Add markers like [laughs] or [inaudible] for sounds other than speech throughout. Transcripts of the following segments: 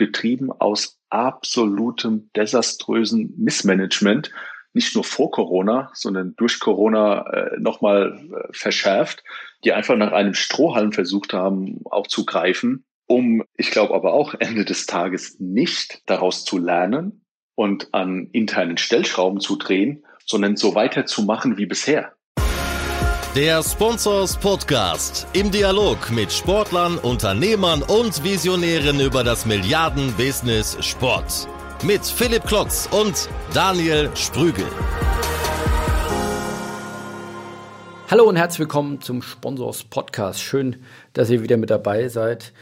getrieben aus absolutem desaströsen Missmanagement, nicht nur vor Corona, sondern durch Corona äh, nochmal äh, verschärft, die einfach nach einem Strohhalm versucht haben, auch zu greifen, um, ich glaube aber auch Ende des Tages nicht daraus zu lernen und an internen Stellschrauben zu drehen, sondern so weiterzumachen wie bisher. Der Sponsors Podcast im Dialog mit Sportlern, Unternehmern und Visionären über das Milliarden-Business Sport. Mit Philipp Klotz und Daniel Sprügel. Hallo und herzlich willkommen zum Sponsors Podcast. Schön, dass ihr wieder mit dabei seid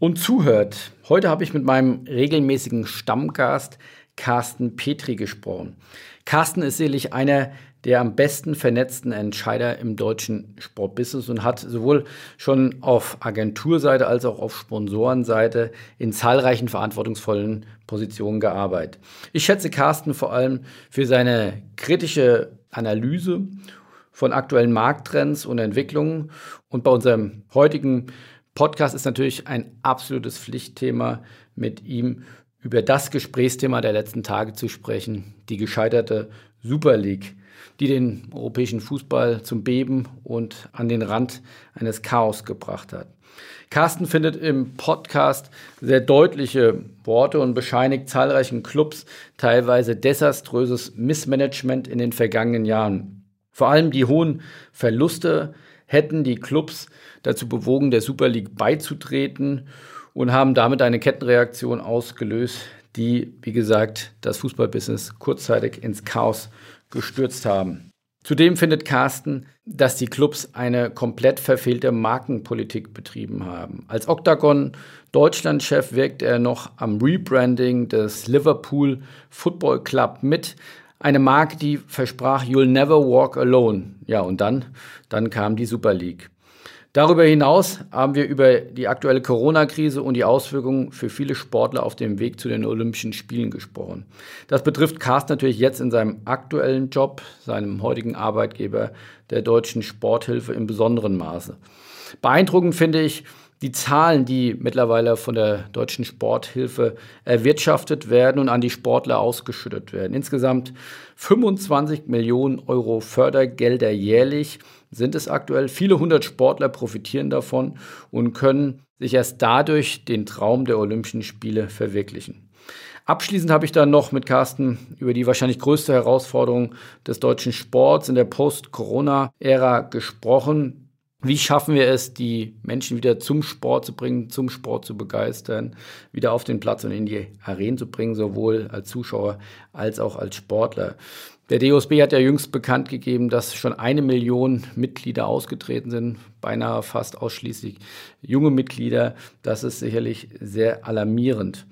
und zuhört. Heute habe ich mit meinem regelmäßigen Stammgast Carsten Petri gesprochen. Carsten ist sicherlich einer der am besten vernetzten Entscheider im deutschen Sportbusiness und hat sowohl schon auf Agenturseite als auch auf Sponsorenseite in zahlreichen verantwortungsvollen Positionen gearbeitet. Ich schätze Carsten vor allem für seine kritische Analyse von aktuellen Markttrends und Entwicklungen. Und bei unserem heutigen Podcast ist natürlich ein absolutes Pflichtthema mit ihm über das Gesprächsthema der letzten Tage zu sprechen, die gescheiterte Super League die den europäischen Fußball zum Beben und an den Rand eines Chaos gebracht hat. Carsten findet im Podcast sehr deutliche Worte und bescheinigt zahlreichen Clubs teilweise desaströses Missmanagement in den vergangenen Jahren. Vor allem die hohen Verluste hätten die Clubs dazu bewogen, der Super League beizutreten und haben damit eine Kettenreaktion ausgelöst, die, wie gesagt, das Fußballbusiness kurzzeitig ins Chaos gestürzt haben. Zudem findet Carsten, dass die Clubs eine komplett verfehlte Markenpolitik betrieben haben. Als Octagon Deutschlandchef wirkt er noch am Rebranding des Liverpool Football Club mit. Eine Marke, die versprach, You'll never walk alone. Ja, und dann, dann kam die Super League. Darüber hinaus haben wir über die aktuelle Corona-Krise und die Auswirkungen für viele Sportler auf dem Weg zu den Olympischen Spielen gesprochen. Das betrifft Carsten natürlich jetzt in seinem aktuellen Job, seinem heutigen Arbeitgeber der Deutschen Sporthilfe im besonderen Maße. Beeindruckend finde ich, die Zahlen, die mittlerweile von der Deutschen Sporthilfe erwirtschaftet werden und an die Sportler ausgeschüttet werden. Insgesamt 25 Millionen Euro Fördergelder jährlich sind es aktuell. Viele hundert Sportler profitieren davon und können sich erst dadurch den Traum der Olympischen Spiele verwirklichen. Abschließend habe ich dann noch mit Carsten über die wahrscheinlich größte Herausforderung des deutschen Sports in der Post-Corona-Ära gesprochen, wie schaffen wir es, die Menschen wieder zum Sport zu bringen, zum Sport zu begeistern, wieder auf den Platz und in die Arenen zu bringen, sowohl als Zuschauer als auch als Sportler? Der DOSB hat ja jüngst bekannt gegeben, dass schon eine Million Mitglieder ausgetreten sind, beinahe fast ausschließlich junge Mitglieder. Das ist sicherlich sehr alarmierend.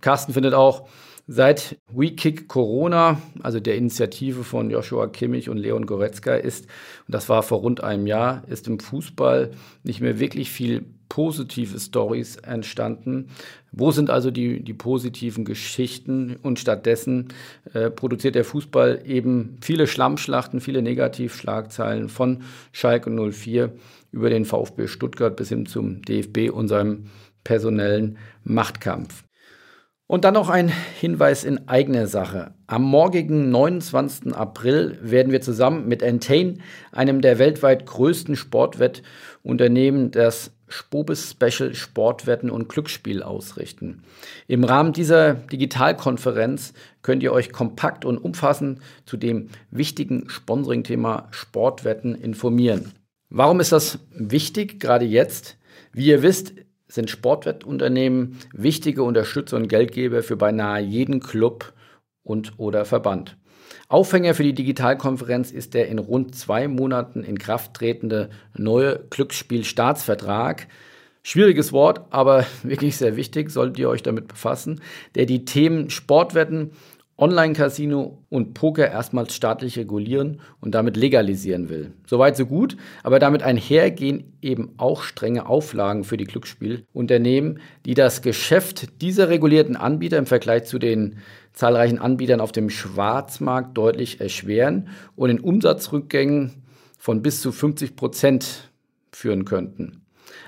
Carsten findet auch, Seit We Kick Corona, also der Initiative von Joshua Kimmich und Leon Goretzka ist, und das war vor rund einem Jahr, ist im Fußball nicht mehr wirklich viel positive Stories entstanden. Wo sind also die, die positiven Geschichten? Und stattdessen äh, produziert der Fußball eben viele Schlammschlachten, viele Negativschlagzeilen von Schalke 04 über den VfB Stuttgart bis hin zum DFB und seinem personellen Machtkampf. Und dann noch ein Hinweis in eigener Sache. Am morgigen 29. April werden wir zusammen mit Entain, einem der weltweit größten Sportwettunternehmen, das Spobis Special Sportwetten und Glücksspiel ausrichten. Im Rahmen dieser Digitalkonferenz könnt ihr euch kompakt und umfassend zu dem wichtigen Sponsoring-Thema Sportwetten informieren. Warum ist das wichtig, gerade jetzt? Wie ihr wisst, sind Sportwettunternehmen wichtige Unterstützer und Geldgeber für beinahe jeden Club und oder Verband. Aufhänger für die Digitalkonferenz ist der in rund zwei Monaten in Kraft tretende neue Glücksspielstaatsvertrag. Schwieriges Wort, aber [laughs] wirklich sehr wichtig, solltet ihr euch damit befassen, der die Themen Sportwetten, Online-Casino und Poker erstmals staatlich regulieren und damit legalisieren will. Soweit so gut, aber damit einhergehen eben auch strenge Auflagen für die Glücksspielunternehmen, die das Geschäft dieser regulierten Anbieter im Vergleich zu den zahlreichen Anbietern auf dem Schwarzmarkt deutlich erschweren und in Umsatzrückgängen von bis zu 50 Prozent führen könnten.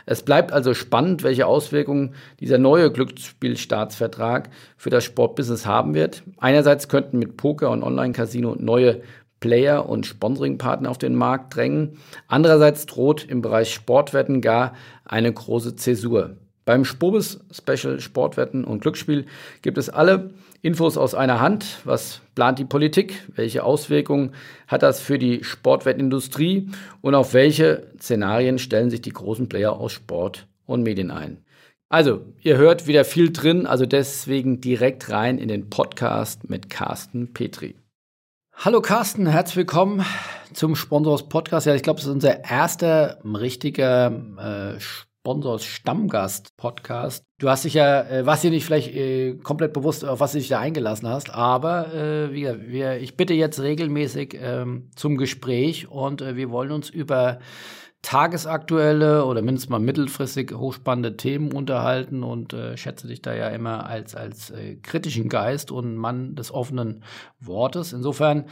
Es bleibt also spannend, welche Auswirkungen dieser neue Glücksspielstaatsvertrag für das Sportbusiness haben wird. Einerseits könnten mit Poker und Online-Casino neue Player und Sponsoringpartner auf den Markt drängen. Andererseits droht im Bereich Sportwetten gar eine große Zäsur. Beim Spobis Special Sportwetten und Glücksspiel gibt es alle Infos aus einer Hand. Was plant die Politik? Welche Auswirkungen hat das für die Sportwettenindustrie? Und auf welche Szenarien stellen sich die großen Player aus Sport und Medien ein? Also, ihr hört wieder viel drin, also deswegen direkt rein in den Podcast mit Carsten Petri. Hallo Carsten, herzlich willkommen zum Sponsors Podcast. Ja, ich glaube, es ist unser erster richtiger äh, Sponsors Stammgast Podcast. Du hast dich ja, äh, warst dir nicht vielleicht äh, komplett bewusst, auf was du dich da eingelassen hast, aber äh, wir, wir, ich bitte jetzt regelmäßig ähm, zum Gespräch und äh, wir wollen uns über tagesaktuelle oder mindestens mal mittelfristig hochspannende Themen unterhalten und äh, schätze dich da ja immer als, als äh, kritischen Geist und Mann des offenen Wortes. Insofern,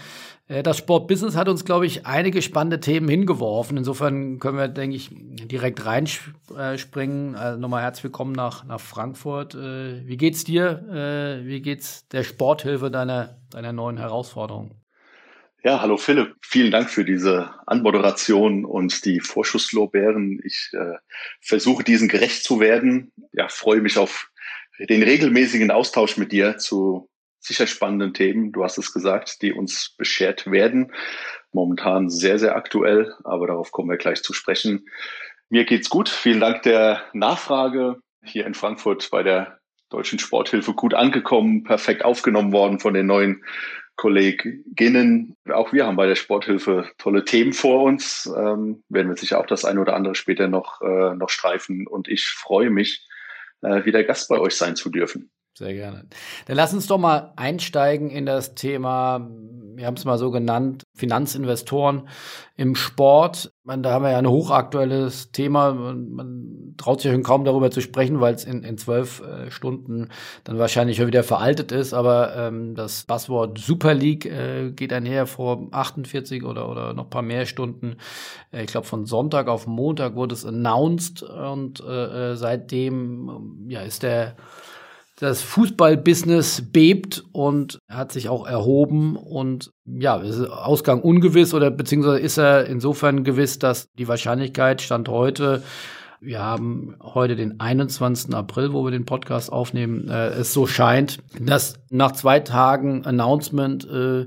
äh, das Sportbusiness hat uns, glaube ich, einige spannende Themen hingeworfen. Insofern können wir, denke ich, direkt reinspringen. Also nochmal herzlich willkommen nach, nach Frankfurt. Äh, wie geht's dir? Äh, wie geht's der Sporthilfe deiner, deiner neuen Herausforderung? Ja, hallo Philipp. Vielen Dank für diese Anmoderation und die Vorschusslorbeeren. Ich äh, versuche diesen gerecht zu werden. Ja, freue mich auf den regelmäßigen Austausch mit dir zu sicher spannenden Themen. Du hast es gesagt, die uns beschert werden. Momentan sehr, sehr aktuell, aber darauf kommen wir gleich zu sprechen. Mir geht's gut. Vielen Dank der Nachfrage hier in Frankfurt bei der Deutschen Sporthilfe gut angekommen, perfekt aufgenommen worden von den neuen Kolleginnen. Auch wir haben bei der Sporthilfe tolle Themen vor uns. Ähm, werden wir sicher auch das eine oder andere später noch, äh, noch streifen. Und ich freue mich, äh, wieder Gast bei euch sein zu dürfen. Sehr gerne. Dann lass uns doch mal einsteigen in das Thema, wir haben es mal so genannt, Finanzinvestoren im Sport. Man, da haben wir ja ein hochaktuelles Thema. Man, traut sich schon kaum darüber zu sprechen, weil es in, zwölf äh, Stunden dann wahrscheinlich schon wieder veraltet ist. Aber ähm, das Passwort Super League äh, geht einher vor 48 oder, oder noch paar mehr Stunden. Äh, ich glaube, von Sonntag auf Montag wurde es announced und äh, äh seitdem ja, ist der das Fußballbusiness bebt und hat sich auch erhoben und ja, ist Ausgang ungewiss oder beziehungsweise ist er insofern gewiss, dass die Wahrscheinlichkeit stand heute, wir haben heute den 21. April, wo wir den Podcast aufnehmen, äh, es so scheint, dass nach zwei Tagen Announcement äh,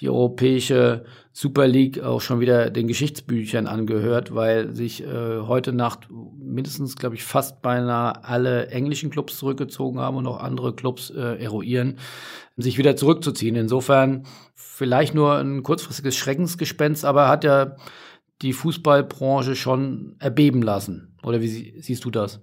die europäische Super League auch schon wieder den Geschichtsbüchern angehört, weil sich äh, heute Nacht mindestens, glaube ich, fast beinahe alle englischen Clubs zurückgezogen haben und auch andere Clubs äh, eruieren, sich wieder zurückzuziehen. Insofern vielleicht nur ein kurzfristiges Schreckensgespenst, aber hat ja die Fußballbranche schon erbeben lassen. Oder wie siehst du das?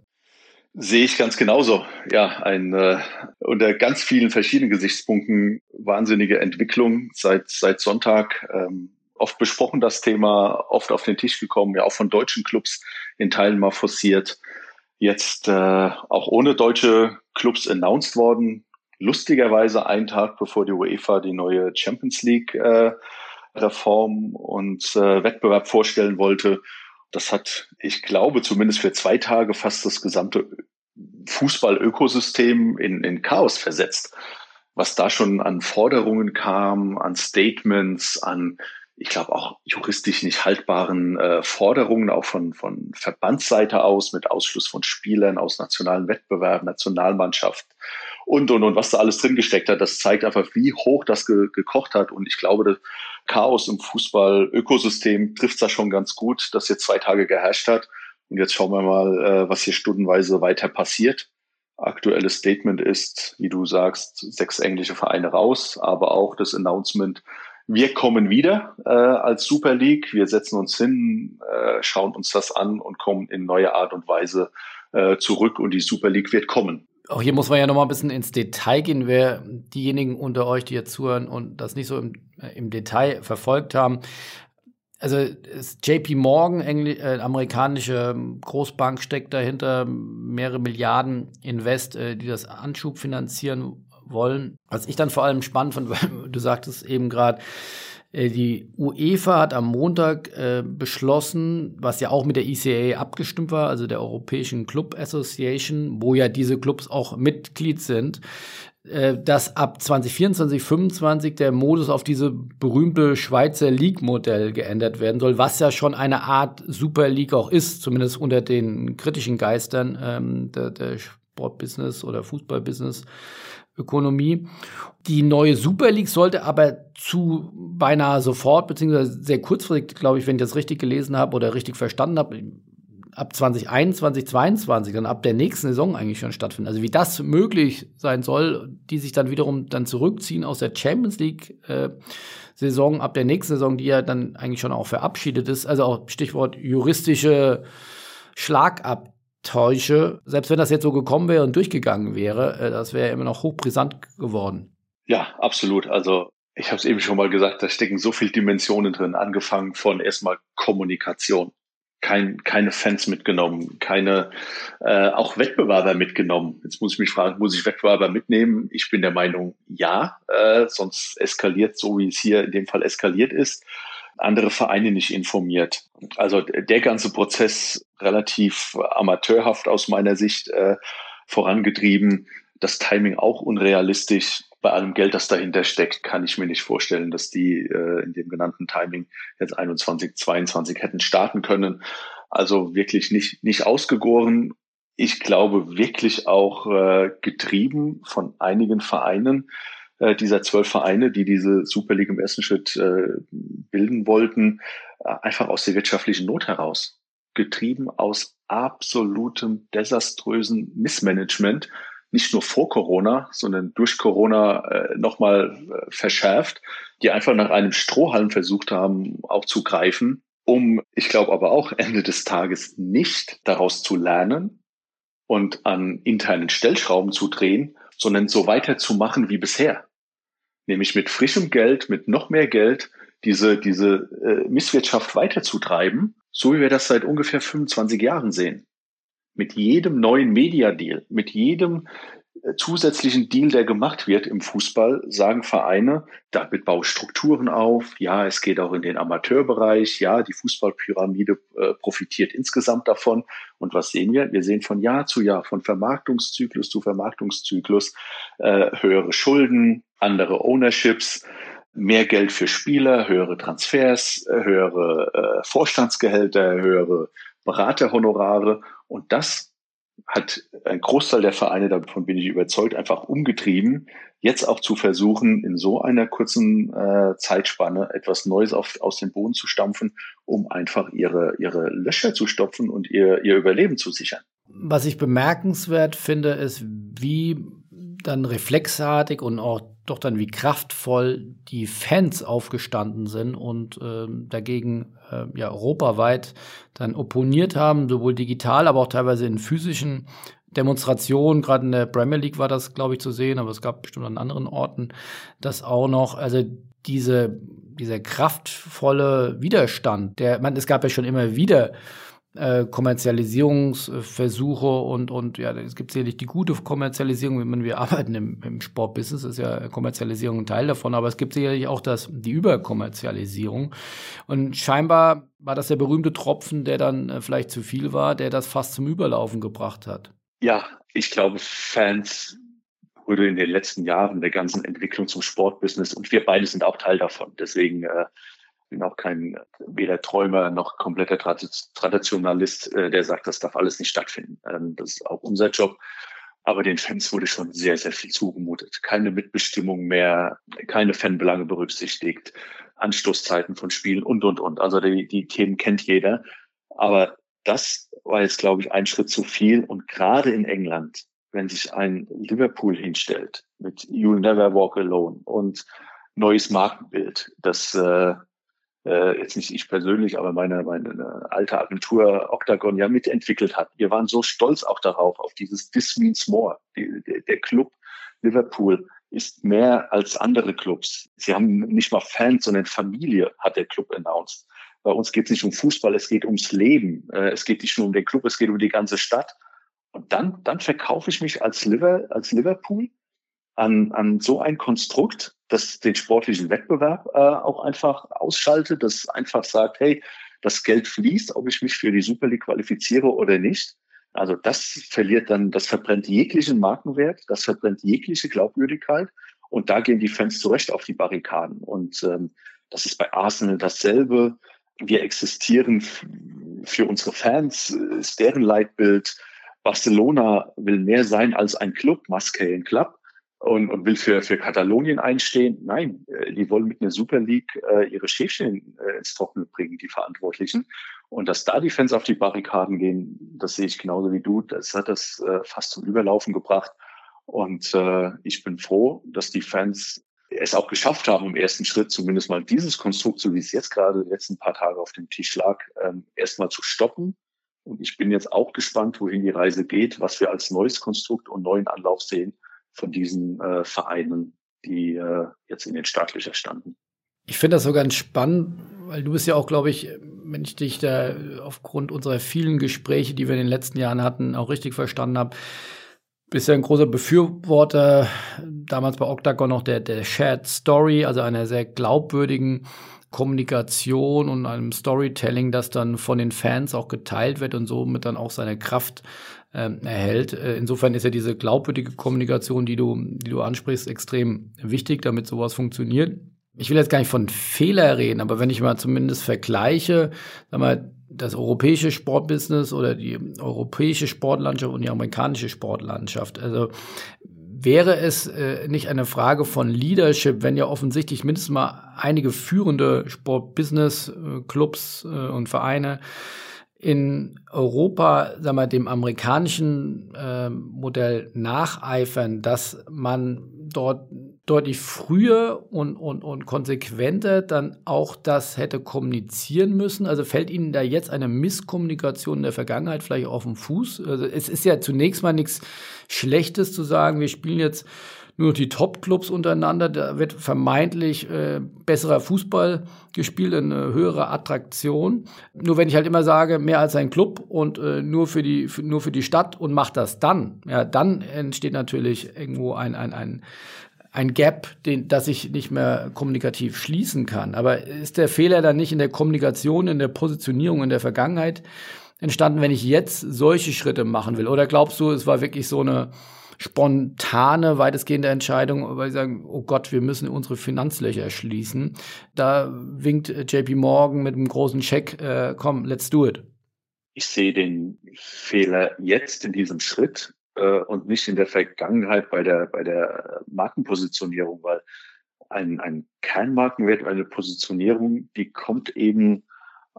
Sehe ich ganz genauso. Ja, ein äh, unter ganz vielen verschiedenen Gesichtspunkten wahnsinnige Entwicklung seit seit Sonntag. Ähm, oft besprochen das Thema, oft auf den Tisch gekommen, ja auch von deutschen Clubs in Teilen mal forciert. Jetzt äh, auch ohne deutsche Clubs announced worden. Lustigerweise einen Tag bevor die UEFA die neue Champions League äh, Reform und äh, Wettbewerb vorstellen wollte das hat, ich glaube, zumindest für zwei Tage fast das gesamte Fußball-Ökosystem in, in Chaos versetzt. Was da schon an Forderungen kam, an Statements, an, ich glaube, auch juristisch nicht haltbaren äh, Forderungen, auch von, von Verbandsseite aus, mit Ausschluss von Spielern aus nationalen Wettbewerben, Nationalmannschaft und, und, und, was da alles drin gesteckt hat. Das zeigt einfach, wie hoch das ge gekocht hat. Und ich glaube, das, Chaos im Fußball-Ökosystem trifft da schon ganz gut, das jetzt zwei Tage geherrscht hat. Und jetzt schauen wir mal, äh, was hier stundenweise weiter passiert. Aktuelles Statement ist, wie du sagst, sechs englische Vereine raus, aber auch das Announcement, wir kommen wieder äh, als Super League, wir setzen uns hin, äh, schauen uns das an und kommen in neue Art und Weise äh, zurück und die Super League wird kommen. Auch hier muss man ja noch mal ein bisschen ins Detail gehen, wer diejenigen unter euch, die jetzt zuhören und das nicht so im, äh, im Detail verfolgt haben. Also JP Morgan, Engl äh, amerikanische Großbank, steckt dahinter mehrere Milliarden Invest, äh, die das Anschub finanzieren wollen. Was ich dann vor allem spannend fand, [laughs] weil du sagtest eben gerade, die UEFA hat am Montag äh, beschlossen, was ja auch mit der ECA abgestimmt war, also der Europäischen Club Association, wo ja diese Clubs auch Mitglied sind, äh, dass ab 2024, 2025 der Modus auf diese berühmte Schweizer League-Modell geändert werden soll, was ja schon eine Art Super League auch ist, zumindest unter den kritischen Geistern ähm, der, der Sportbusiness oder Fußballbusiness. Ökonomie. Die neue Super League sollte aber zu beinahe sofort, beziehungsweise sehr kurzfristig, glaube ich, wenn ich das richtig gelesen habe oder richtig verstanden habe, ab 2021, 2022, dann ab der nächsten Saison eigentlich schon stattfinden. Also wie das möglich sein soll, die sich dann wiederum dann zurückziehen aus der Champions League äh, Saison ab der nächsten Saison, die ja dann eigentlich schon auch verabschiedet ist. Also auch Stichwort juristische Schlagabtäusche. Selbst wenn das jetzt so gekommen wäre und durchgegangen wäre, äh, das wäre immer noch hochbrisant geworden. Ja, absolut. Also ich habe es eben schon mal gesagt, da stecken so viele Dimensionen drin, angefangen von erstmal Kommunikation kein, keine Fans mitgenommen, keine äh, auch Wettbewerber mitgenommen. Jetzt muss ich mich fragen, muss ich Wettbewerber mitnehmen? Ich bin der Meinung, ja, äh, sonst eskaliert so, wie es hier in dem Fall eskaliert ist. Andere Vereine nicht informiert. Also der ganze Prozess relativ amateurhaft aus meiner Sicht äh, vorangetrieben. Das Timing auch unrealistisch bei allem Geld, das dahinter steckt, kann ich mir nicht vorstellen, dass die äh, in dem genannten Timing jetzt 21, 22 hätten starten können. Also wirklich nicht, nicht ausgegoren. Ich glaube wirklich auch äh, getrieben von einigen Vereinen, äh, dieser zwölf Vereine, die diese Super League im ersten Schritt äh, bilden wollten, äh, einfach aus der wirtschaftlichen Not heraus. Getrieben aus absolutem desaströsen Missmanagement nicht nur vor Corona, sondern durch Corona äh, nochmal äh, verschärft, die einfach nach einem Strohhalm versucht haben, auch zu greifen, um, ich glaube aber auch Ende des Tages nicht daraus zu lernen und an internen Stellschrauben zu drehen, sondern so weiterzumachen wie bisher. Nämlich mit frischem Geld, mit noch mehr Geld, diese, diese äh, Misswirtschaft weiterzutreiben, so wie wir das seit ungefähr 25 Jahren sehen mit jedem neuen Media-Deal, mit jedem äh, zusätzlichen Deal, der gemacht wird im Fußball, sagen Vereine, damit baue ich Strukturen auf. Ja, es geht auch in den Amateurbereich. Ja, die Fußballpyramide äh, profitiert insgesamt davon. Und was sehen wir? Wir sehen von Jahr zu Jahr, von Vermarktungszyklus zu Vermarktungszyklus, äh, höhere Schulden, andere Ownerships, mehr Geld für Spieler, höhere Transfers, äh, höhere äh, Vorstandsgehälter, höhere Beraterhonorare. Und das hat ein Großteil der Vereine, davon bin ich überzeugt, einfach umgetrieben, jetzt auch zu versuchen, in so einer kurzen äh, Zeitspanne etwas Neues auf, aus dem Boden zu stampfen, um einfach ihre, ihre Löcher zu stopfen und ihr, ihr Überleben zu sichern. Was ich bemerkenswert finde, ist, wie dann reflexartig und auch doch dann wie kraftvoll die Fans aufgestanden sind und äh, dagegen äh, ja europaweit dann opponiert haben, sowohl digital, aber auch teilweise in physischen Demonstrationen, gerade in der Premier League war das, glaube ich, zu sehen, aber es gab bestimmt an anderen Orten das auch noch. Also diese, dieser kraftvolle Widerstand, der, man, es gab ja schon immer wieder äh, Kommerzialisierungsversuche und, und ja, es gibt sicherlich die gute Kommerzialisierung, wenn man wir arbeiten im, im Sportbusiness, ist ja Kommerzialisierung ein Teil davon, aber es gibt sicherlich auch das, die Überkommerzialisierung. Und scheinbar war das der berühmte Tropfen, der dann äh, vielleicht zu viel war, der das fast zum Überlaufen gebracht hat. Ja, ich glaube, Fans wurde in den letzten Jahren der ganzen Entwicklung zum Sportbusiness und wir beide sind auch Teil davon. Deswegen äh, bin auch kein weder Träumer noch kompletter Traditionalist, äh, der sagt, das darf alles nicht stattfinden. Ähm, das ist auch unser Job. Aber den Fans wurde schon sehr, sehr viel zugemutet. Keine Mitbestimmung mehr, keine Fanbelange berücksichtigt, Anstoßzeiten von Spielen und, und, und. Also die, die Themen kennt jeder. Aber das war jetzt, glaube ich, ein Schritt zu viel. Und gerade in England, wenn sich ein Liverpool hinstellt mit You'll Never Walk Alone und neues Markenbild, das äh, äh, jetzt nicht ich persönlich, aber meine, meine alte Agentur Octagon ja mitentwickelt hat. Wir waren so stolz auch darauf, auf dieses This Means More. Die, der, der Club Liverpool ist mehr als andere Clubs. Sie haben nicht mal Fans, sondern Familie, hat der Club announced. Bei uns geht es nicht um Fußball, es geht ums Leben. Äh, es geht nicht nur um den Club, es geht um die ganze Stadt. Und dann, dann verkaufe ich mich als, Liver, als Liverpool an, an so ein Konstrukt, das den sportlichen Wettbewerb äh, auch einfach ausschaltet, das einfach sagt, hey, das Geld fließt, ob ich mich für die Super League qualifiziere oder nicht. Also das verliert dann, das verbrennt jeglichen Markenwert, das verbrennt jegliche Glaubwürdigkeit und da gehen die Fans zu Recht auf die Barrikaden. Und ähm, das ist bei Arsenal dasselbe. Wir existieren für unsere Fans, ist deren Leitbild. Barcelona will mehr sein als ein Club, Muscat Club und, und will für, für Katalonien einstehen. Nein, äh, die wollen mit einer Super League äh, ihre Schäfchen äh, ins Trockene bringen, die Verantwortlichen. Und dass da die Fans auf die Barrikaden gehen, das sehe ich genauso wie du. Das hat das äh, fast zum Überlaufen gebracht. Und äh, ich bin froh, dass die Fans es auch geschafft haben, im ersten Schritt zumindest mal dieses Konstrukt, so wie es jetzt gerade die letzten paar Tage auf dem Tisch lag, ähm, erstmal zu stoppen. Und ich bin jetzt auch gespannt, wohin die Reise geht, was wir als neues Konstrukt und neuen Anlauf sehen von diesen äh, Vereinen, die äh, jetzt in den Startlöchern standen. Ich finde das so ganz spannend, weil du bist ja auch, glaube ich, wenn ich dich da aufgrund unserer vielen Gespräche, die wir in den letzten Jahren hatten, auch richtig verstanden habe, bist ja ein großer Befürworter, damals bei Octagon noch der, der Shared Story, also einer sehr glaubwürdigen Kommunikation und einem Storytelling, das dann von den Fans auch geteilt wird und somit dann auch seine Kraft ähm, erhält. Äh, insofern ist ja diese glaubwürdige Kommunikation, die du, die du ansprichst, extrem wichtig, damit sowas funktioniert. Ich will jetzt gar nicht von Fehler reden, aber wenn ich mal zumindest vergleiche, sag mal, das europäische Sportbusiness oder die europäische Sportlandschaft und die amerikanische Sportlandschaft. Also wäre es äh, nicht eine Frage von Leadership, wenn ja offensichtlich mindestens mal einige führende Sportbusiness-Clubs äh, und Vereine in Europa, sagen wir, dem amerikanischen äh, Modell nacheifern, dass man dort deutlich früher und, und, und konsequenter dann auch das hätte kommunizieren müssen? Also fällt Ihnen da jetzt eine Misskommunikation in der Vergangenheit vielleicht auf den Fuß? Also es ist ja zunächst mal nichts Schlechtes zu sagen, wir spielen jetzt nur die Top-Clubs untereinander. Da wird vermeintlich äh, besserer Fußball gespielt, eine höhere Attraktion. Nur wenn ich halt immer sage, mehr als ein Club und äh, nur für die für, nur für die Stadt und macht das dann, ja, dann entsteht natürlich irgendwo ein ein ein ein Gap, den, das ich nicht mehr kommunikativ schließen kann. Aber ist der Fehler dann nicht in der Kommunikation, in der Positionierung in der Vergangenheit entstanden, wenn ich jetzt solche Schritte machen will? Oder glaubst du, es war wirklich so eine spontane, weitestgehende Entscheidung, weil sie sagen, oh Gott, wir müssen unsere Finanzlöcher schließen. Da winkt JP Morgan mit einem großen Scheck, äh, komm, let's do it. Ich sehe den Fehler jetzt in diesem Schritt äh, und nicht in der Vergangenheit bei der, bei der Markenpositionierung, weil ein, ein Kernmarkenwert, eine Positionierung, die kommt eben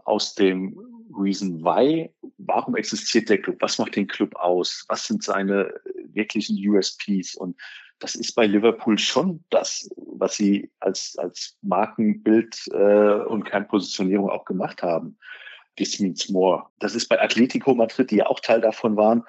aus dem Reason Why. Warum existiert der Club? Was macht den Club aus? Was sind seine wirklichen USPs? Und das ist bei Liverpool schon das, was sie als, als Markenbild äh, und Kernpositionierung auch gemacht haben. This means more. Das ist bei Atletico Madrid, die ja auch Teil davon waren, äh,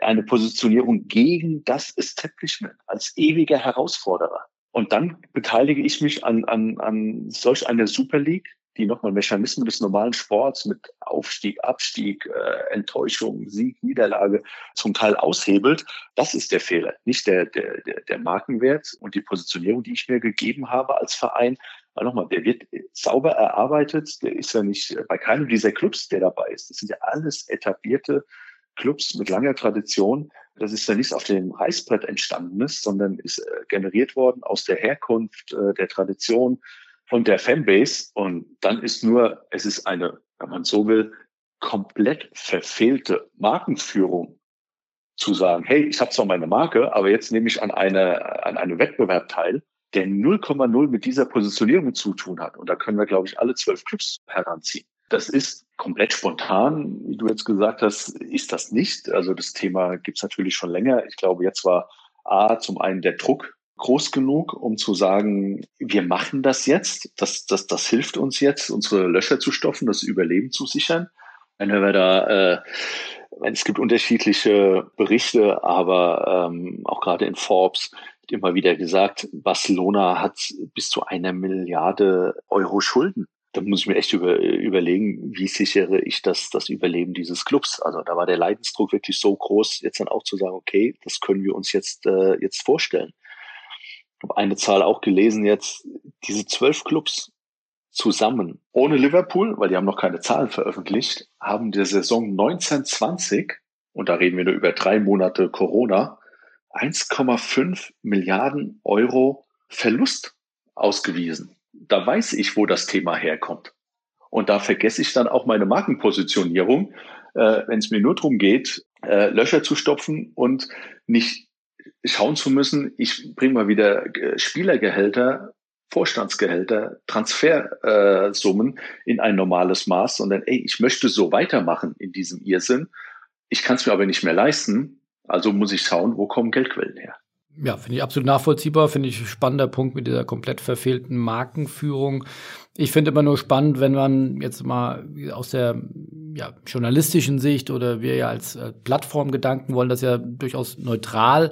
eine Positionierung gegen das Establishment als ewiger Herausforderer. Und dann beteilige ich mich an, an, an solch einer Super League, die nochmal Mechanismen des normalen Sports mit Aufstieg, Abstieg, äh, Enttäuschung, Sieg, Niederlage zum Teil aushebelt. Das ist der Fehler, nicht der, der, der, Markenwert und die Positionierung, die ich mir gegeben habe als Verein. Aber nochmal, der wird sauber erarbeitet. Der ist ja nicht bei keinem dieser Clubs, der dabei ist. Das sind ja alles etablierte Clubs mit langer Tradition. Das ist ja nicht auf dem Reißbrett entstandenes, sondern ist äh, generiert worden aus der Herkunft, äh, der Tradition, von der Fanbase. Und dann ist nur, es ist eine, wenn man so will, komplett verfehlte Markenführung zu sagen, hey, ich habe zwar meine Marke, aber jetzt nehme ich an, eine, an einem Wettbewerb teil, der 0,0 mit dieser Positionierung zu tun hat. Und da können wir, glaube ich, alle zwölf Clubs heranziehen. Das ist komplett spontan, wie du jetzt gesagt hast, ist das nicht. Also das Thema gibt es natürlich schon länger. Ich glaube, jetzt war A, zum einen der Druck groß genug, um zu sagen, wir machen das jetzt, das, das, das hilft uns jetzt, unsere Löcher zu stoffen, das Überleben zu sichern. Wenn wir da, äh, es gibt unterschiedliche Berichte, aber ähm, auch gerade in Forbes wird immer wieder gesagt, Barcelona hat bis zu einer Milliarde Euro Schulden. Da muss ich mir echt über, überlegen, wie sichere ich das, das Überleben dieses Clubs. Also da war der Leidensdruck wirklich so groß, jetzt dann auch zu sagen, okay, das können wir uns jetzt, äh, jetzt vorstellen. habe eine Zahl auch gelesen jetzt, diese zwölf Clubs zusammen, ohne Liverpool, weil die haben noch keine Zahlen veröffentlicht, haben der Saison 1920, und da reden wir nur über drei Monate Corona, 1,5 Milliarden Euro Verlust ausgewiesen. Da weiß ich, wo das Thema herkommt. Und da vergesse ich dann auch meine Markenpositionierung, äh, wenn es mir nur darum geht, äh, Löcher zu stopfen und nicht schauen zu müssen, ich bringe mal wieder äh, Spielergehälter, Vorstandsgehälter, Transfersummen äh, in ein normales Maß, sondern ey, ich möchte so weitermachen in diesem Irrsinn. Ich kann es mir aber nicht mehr leisten, also muss ich schauen, wo kommen Geldquellen her. Ja, finde ich absolut nachvollziehbar, finde ich spannender Punkt mit dieser komplett verfehlten Markenführung. Ich finde immer nur spannend, wenn man jetzt mal aus der ja, journalistischen Sicht oder wir ja als äh, Plattformgedanken wollen das ja durchaus neutral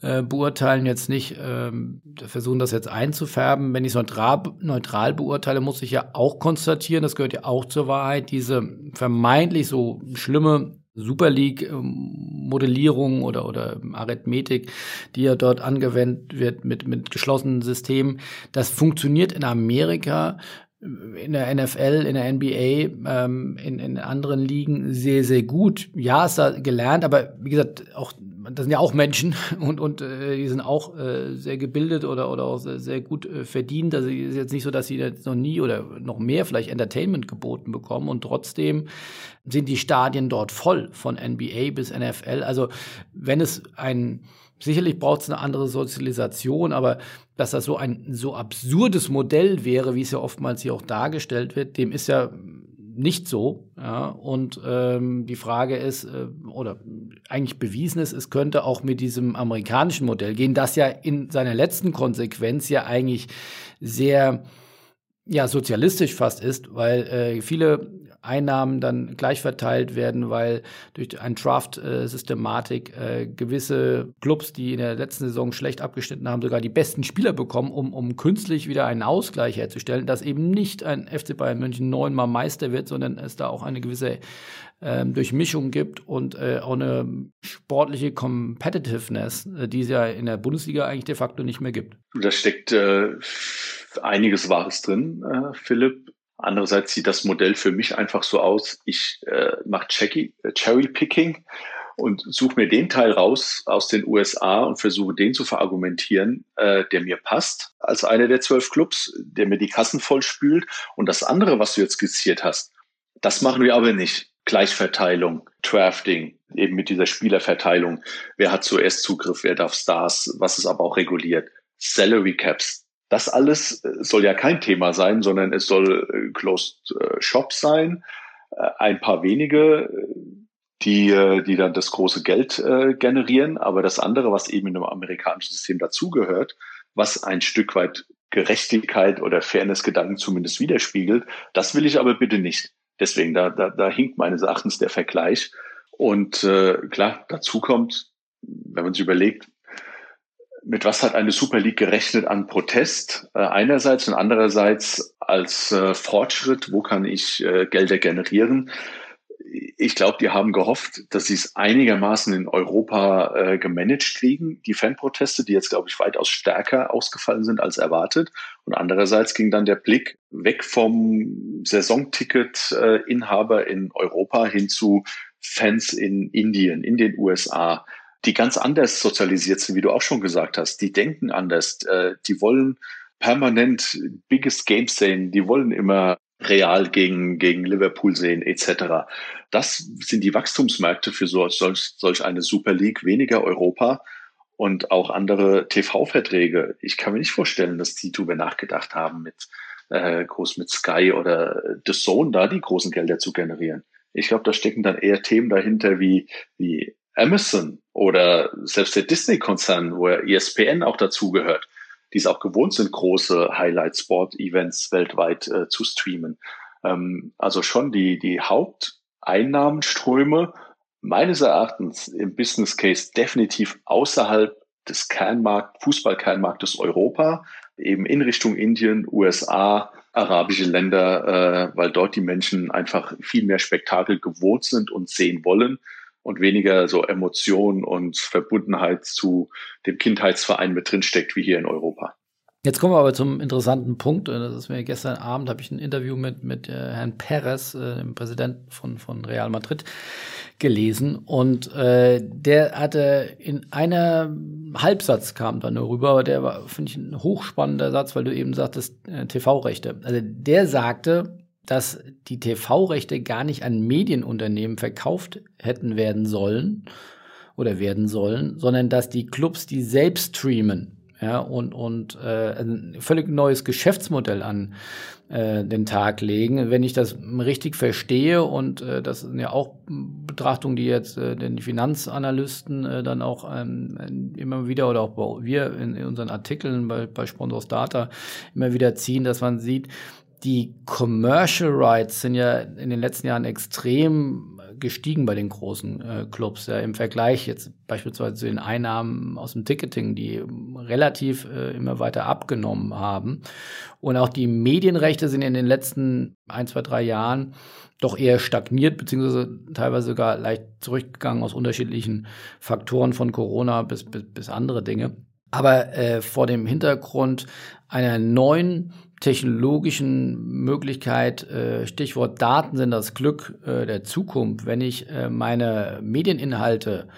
äh, beurteilen, jetzt nicht ähm, versuchen, das jetzt einzufärben. Wenn ich es neutral, neutral beurteile, muss ich ja auch konstatieren, das gehört ja auch zur Wahrheit, diese vermeintlich so schlimme Super League-Modellierung ähm, oder, oder Arithmetik, die ja dort angewendet wird mit, mit geschlossenen Systemen. Das funktioniert in Amerika in der NFL, in der NBA, ähm, in, in anderen Ligen sehr, sehr gut. Ja, ist da gelernt, aber wie gesagt, auch das sind ja auch Menschen [laughs] und, und äh, die sind auch äh, sehr gebildet oder, oder auch sehr, sehr gut äh, verdient. Also ist jetzt nicht so, dass sie jetzt noch nie oder noch mehr vielleicht Entertainment geboten bekommen und trotzdem sind die Stadien dort voll von NBA bis NFL. Also wenn es ein Sicherlich braucht es eine andere Sozialisation, aber dass das so ein so absurdes Modell wäre, wie es ja oftmals hier auch dargestellt wird, dem ist ja nicht so. Ja, und ähm, die Frage ist, äh, oder eigentlich bewiesen ist, es könnte auch mit diesem amerikanischen Modell gehen, das ja in seiner letzten Konsequenz ja eigentlich sehr ja, sozialistisch fast ist, weil äh, viele Einnahmen dann gleich verteilt werden, weil durch ein Draft-Systematik äh, gewisse Clubs, die in der letzten Saison schlecht abgeschnitten haben, sogar die besten Spieler bekommen, um, um künstlich wieder einen Ausgleich herzustellen, dass eben nicht ein FC Bayern München neunmal Meister wird, sondern es da auch eine gewisse ähm, Durchmischung gibt und äh, auch eine sportliche Competitiveness, äh, die es ja in der Bundesliga eigentlich de facto nicht mehr gibt. Da steckt äh, einiges Wahres drin, äh, Philipp. Andererseits sieht das Modell für mich einfach so aus, ich äh, mache äh, Cherry-Picking und suche mir den Teil raus aus den USA und versuche den zu verargumentieren, äh, der mir passt als einer der zwölf Clubs, der mir die Kassen vollspült. Und das andere, was du jetzt skizziert hast, das machen wir aber nicht. Gleichverteilung, Drafting, eben mit dieser Spielerverteilung. Wer hat zuerst Zugriff, wer darf Stars, was ist aber auch reguliert. Salary Caps, das alles äh, soll ja kein Thema sein, sondern es soll äh, Closed äh, Shop sein. Ein paar wenige, die, die dann das große Geld generieren. Aber das andere, was eben in einem amerikanischen System dazugehört, was ein Stück weit Gerechtigkeit oder Fairness-Gedanken zumindest widerspiegelt, das will ich aber bitte nicht. Deswegen, da, da, da hinkt meines Erachtens der Vergleich. Und äh, klar, dazu kommt, wenn man sich überlegt, mit was hat eine Super League gerechnet an Protest äh, einerseits und andererseits als äh, Fortschritt, wo kann ich äh, Gelder generieren? Ich glaube, die haben gehofft, dass sie es einigermaßen in Europa äh, gemanagt kriegen, die Fanproteste, die jetzt, glaube ich, weitaus stärker ausgefallen sind als erwartet. Und andererseits ging dann der Blick weg vom Saisonticket-Inhaber in Europa hin zu Fans in Indien, in den USA die ganz anders sozialisiert sind, wie du auch schon gesagt hast. Die denken anders, äh, die wollen permanent Biggest Games sehen, die wollen immer Real gegen, gegen Liverpool sehen, etc. Das sind die Wachstumsmärkte für so, solch, solch eine Super League, weniger Europa und auch andere TV-Verträge. Ich kann mir nicht vorstellen, dass die darüber nachgedacht haben, mit äh, groß mit Sky oder The Zone da die großen Gelder zu generieren. Ich glaube, da stecken dann eher Themen dahinter wie, wie Amazon oder selbst der Disney-Konzern, wo ESPN auch dazugehört, die es auch gewohnt sind, große Highlight-Sport-Events weltweit äh, zu streamen. Ähm, also schon die, die Haupteinnahmenströme meines Erachtens im Business Case definitiv außerhalb des Kernmarkt, Fußball-Kernmarktes Europa, eben in Richtung Indien, USA, arabische Länder, äh, weil dort die Menschen einfach viel mehr Spektakel gewohnt sind und sehen wollen und weniger so Emotion und Verbundenheit zu dem Kindheitsverein mit drinsteckt wie hier in Europa. Jetzt kommen wir aber zum interessanten Punkt. Das ist mir gestern Abend habe ich ein Interview mit, mit äh, Herrn Perez, äh, dem Präsidenten von, von Real Madrid, gelesen. Und äh, der hatte in einer Halbsatz kam da nur rüber, aber der war, finde ich, ein hochspannender Satz, weil du eben sagtest, äh, TV-Rechte. Also der sagte, dass die TV-Rechte gar nicht an Medienunternehmen verkauft hätten werden sollen oder werden sollen, sondern dass die Clubs die selbst streamen ja, und, und äh, ein völlig neues Geschäftsmodell an äh, den Tag legen. Wenn ich das richtig verstehe, und äh, das sind ja auch Betrachtungen, die jetzt äh, den Finanzanalysten äh, dann auch ähm, immer wieder oder auch wir in, in unseren Artikeln bei, bei Sponsors Data immer wieder ziehen, dass man sieht, die Commercial Rights sind ja in den letzten Jahren extrem gestiegen bei den großen äh, Clubs. Ja, Im Vergleich jetzt beispielsweise zu den Einnahmen aus dem Ticketing, die relativ äh, immer weiter abgenommen haben. Und auch die Medienrechte sind in den letzten ein, zwei, drei Jahren doch eher stagniert, beziehungsweise teilweise sogar leicht zurückgegangen aus unterschiedlichen Faktoren von Corona bis, bis, bis andere Dinge. Aber äh, vor dem Hintergrund einer neuen technologischen Möglichkeit, äh, Stichwort Daten sind das Glück äh, der Zukunft, wenn ich äh, meine Medieninhalte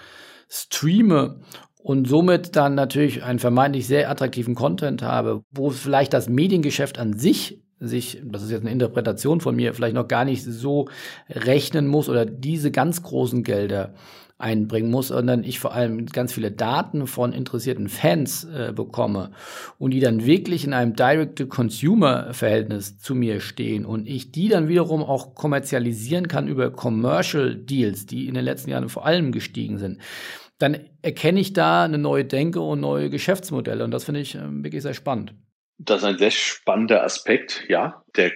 streame und somit dann natürlich einen vermeintlich sehr attraktiven Content habe, wo vielleicht das Mediengeschäft an sich sich, das ist jetzt eine Interpretation von mir, vielleicht noch gar nicht so rechnen muss oder diese ganz großen Gelder einbringen muss, sondern ich vor allem ganz viele Daten von interessierten Fans äh, bekomme und die dann wirklich in einem Direct-to-Consumer-Verhältnis zu mir stehen und ich die dann wiederum auch kommerzialisieren kann über Commercial Deals, die in den letzten Jahren vor allem gestiegen sind dann erkenne ich da eine neue Denke und neue Geschäftsmodelle. Und das finde ich ähm, wirklich sehr spannend. Das ist ein sehr spannender Aspekt, ja. Der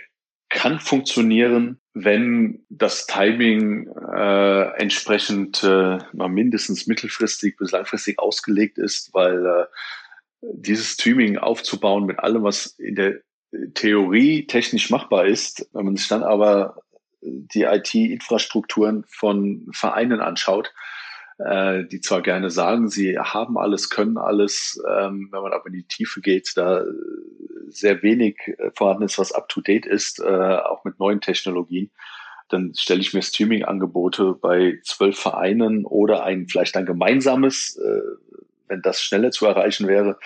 kann funktionieren, wenn das Timing äh, entsprechend äh, mal mindestens mittelfristig bis langfristig ausgelegt ist, weil äh, dieses Streaming aufzubauen mit allem, was in der Theorie technisch machbar ist, wenn man sich dann aber die IT-Infrastrukturen von Vereinen anschaut, äh, die zwar gerne sagen, sie haben alles, können alles, ähm, wenn man aber in die Tiefe geht, da sehr wenig äh, vorhanden ist, was up-to-date ist, äh, auch mit neuen Technologien, dann stelle ich mir Streaming-Angebote bei zwölf Vereinen oder ein vielleicht ein gemeinsames, äh, wenn das schneller zu erreichen wäre,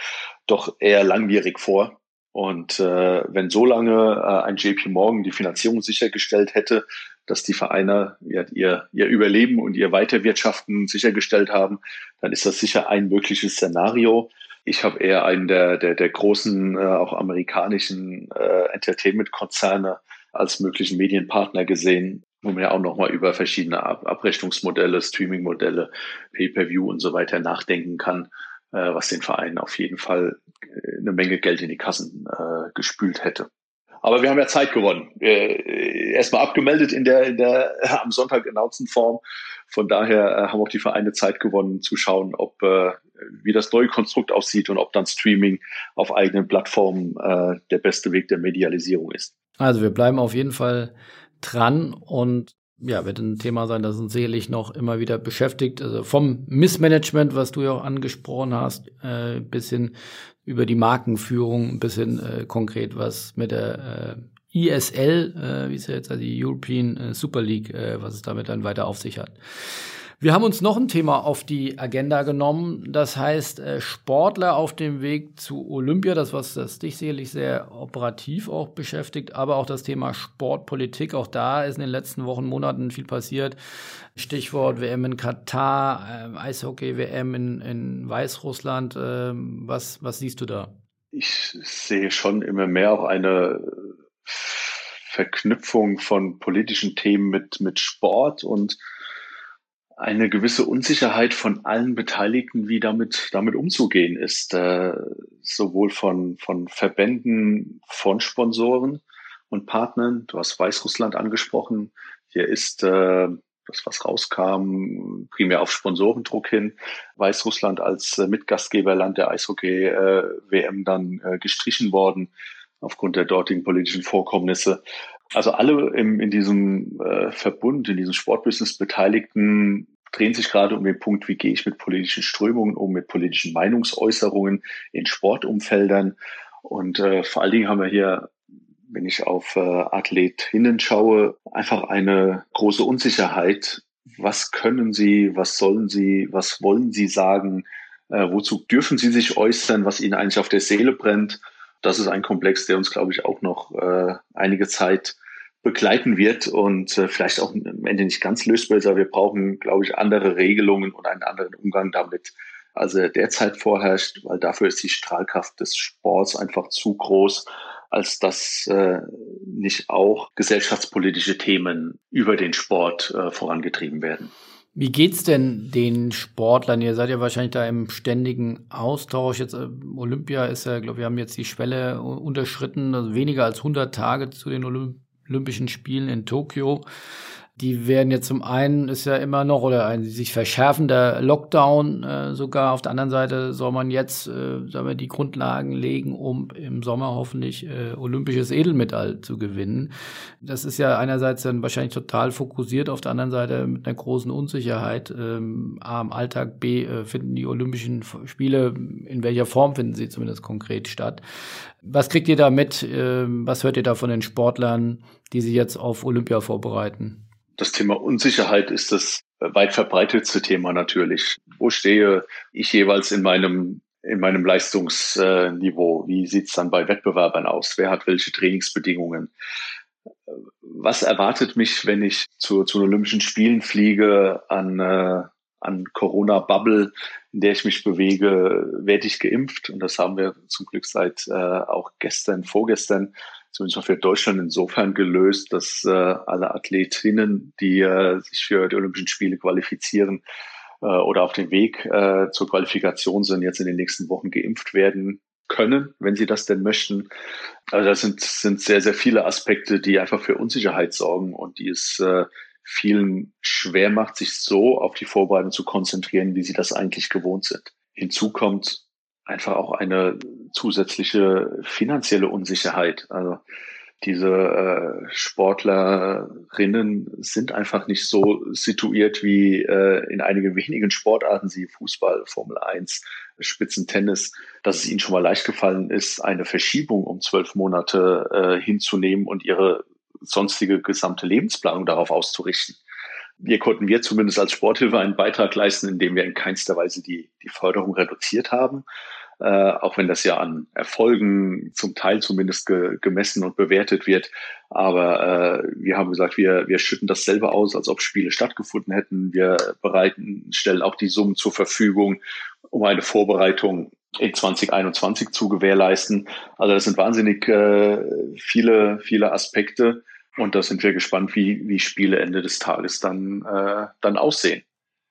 doch eher langwierig vor. Und äh, wenn so lange äh, ein JP Morgan die Finanzierung sichergestellt hätte, dass die Vereine ihr, ihr, ihr Überleben und ihr Weiterwirtschaften sichergestellt haben, dann ist das sicher ein mögliches Szenario. Ich habe eher einen der, der, der großen, äh, auch amerikanischen äh, Entertainment-Konzerne als möglichen Medienpartner gesehen, wo man ja auch nochmal über verschiedene Ab Abrechnungsmodelle, Streaming-Modelle, Pay-per-View und so weiter nachdenken kann, äh, was den Vereinen auf jeden Fall eine Menge Geld in die Kassen äh, gespült hätte. Aber wir haben ja Zeit gewonnen. Äh, erstmal abgemeldet in der, in der [laughs] am Sonntag announcen Form. Von daher äh, haben auch die Vereine Zeit gewonnen, zu schauen, ob äh, wie das neue Konstrukt aussieht und ob dann Streaming auf eigenen Plattformen äh, der beste Weg der Medialisierung ist. Also wir bleiben auf jeden Fall dran und ja, wird ein Thema sein, das uns sicherlich noch immer wieder beschäftigt. Also vom Missmanagement, was du ja auch angesprochen hast, äh, bis hin über die Markenführung, bis hin äh, konkret, was mit der äh, ISL, äh, wie es ja jetzt also die European äh, Super League, äh, was es damit dann weiter auf sich hat. Wir haben uns noch ein Thema auf die Agenda genommen. Das heißt, äh, Sportler auf dem Weg zu Olympia, das was das dich sicherlich sehr operativ auch beschäftigt, aber auch das Thema Sportpolitik. Auch da ist in den letzten Wochen, Monaten viel passiert. Stichwort WM in Katar, äh, Eishockey-WM in, in Weißrussland. Äh, was, was siehst du da? Ich sehe schon immer mehr auch eine Verknüpfung von politischen Themen mit, mit Sport und eine gewisse Unsicherheit von allen Beteiligten, wie damit, damit umzugehen ist, äh, sowohl von, von Verbänden, von Sponsoren und Partnern. Du hast Weißrussland angesprochen. Hier ist äh, das, was rauskam, primär auf Sponsorendruck hin, Weißrussland als äh, Mitgastgeberland der Eishockey-WM dann äh, gestrichen worden aufgrund der dortigen politischen Vorkommnisse. Also alle im, in diesem äh, Verbund, in diesem Sportbusiness Beteiligten drehen sich gerade um den Punkt, wie gehe ich mit politischen Strömungen um, mit politischen Meinungsäußerungen in Sportumfeldern. Und äh, vor allen Dingen haben wir hier, wenn ich auf äh, Athletinnen schaue, einfach eine große Unsicherheit. Was können sie, was sollen sie, was wollen sie sagen, äh, wozu dürfen sie sich äußern, was ihnen eigentlich auf der Seele brennt. Das ist ein Komplex, der uns, glaube ich, auch noch äh, einige Zeit begleiten wird und äh, vielleicht auch am Ende nicht ganz lösbar ist, aber wir brauchen, glaube ich, andere Regelungen und einen anderen Umgang damit, als er derzeit vorherrscht, weil dafür ist die Strahlkraft des Sports einfach zu groß, als dass äh, nicht auch gesellschaftspolitische Themen über den Sport äh, vorangetrieben werden. Wie geht's denn den Sportlern? Ihr seid ja wahrscheinlich da im ständigen Austausch. Jetzt äh, Olympia ist ja, glaube wir haben jetzt die Schwelle unterschritten, also weniger als 100 Tage zu den Olymp Olympischen Spielen in Tokio. Die werden jetzt zum einen ist ja immer noch oder ein sich verschärfender Lockdown äh, sogar. Auf der anderen Seite soll man jetzt äh, sagen wir, die Grundlagen legen, um im Sommer hoffentlich äh, olympisches Edelmetall zu gewinnen. Das ist ja einerseits dann wahrscheinlich total fokussiert, auf der anderen Seite mit einer großen Unsicherheit. Ähm, A im Alltag, B äh, finden die Olympischen Spiele, in welcher Form finden sie zumindest konkret statt. Was kriegt ihr da mit? Äh, was hört ihr da von den Sportlern, die sich jetzt auf Olympia vorbereiten? Das Thema Unsicherheit ist das weit verbreitetste Thema natürlich. Wo stehe ich jeweils in meinem in meinem Leistungsniveau? Wie sieht's dann bei Wettbewerbern aus? Wer hat welche Trainingsbedingungen? Was erwartet mich, wenn ich zu, zu Olympischen Spielen fliege an, äh, an Corona-Bubble, in der ich mich bewege? Werde ich geimpft? Und das haben wir zum Glück seit äh, auch gestern, vorgestern zumindest auch für Deutschland insofern gelöst, dass äh, alle Athletinnen, die äh, sich für die Olympischen Spiele qualifizieren äh, oder auf dem Weg äh, zur Qualifikation sind, jetzt in den nächsten Wochen geimpft werden können, wenn sie das denn möchten. Also das sind, sind sehr, sehr viele Aspekte, die einfach für Unsicherheit sorgen und die es äh, vielen schwer macht, sich so auf die Vorbereitung zu konzentrieren, wie sie das eigentlich gewohnt sind. Hinzu kommt einfach auch eine zusätzliche finanzielle Unsicherheit. Also diese äh, Sportlerinnen sind einfach nicht so situiert wie äh, in einigen wenigen Sportarten, sie Fußball, Formel 1, Spitzentennis, dass es ihnen schon mal leicht gefallen ist, eine Verschiebung um zwölf Monate äh, hinzunehmen und ihre sonstige gesamte Lebensplanung darauf auszurichten. Hier konnten wir zumindest als Sporthilfe einen Beitrag leisten, indem wir in keinster Weise die, die Förderung reduziert haben. Äh, auch wenn das ja an Erfolgen zum Teil zumindest ge gemessen und bewertet wird. Aber äh, wir haben gesagt, wir, wir schütten das selber aus, als ob Spiele stattgefunden hätten. Wir bereiten, stellen auch die Summen zur Verfügung, um eine Vorbereitung in 2021 zu gewährleisten. Also das sind wahnsinnig äh, viele, viele Aspekte. Und da sind wir gespannt, wie, wie Spiele Ende des Tages dann, äh, dann aussehen.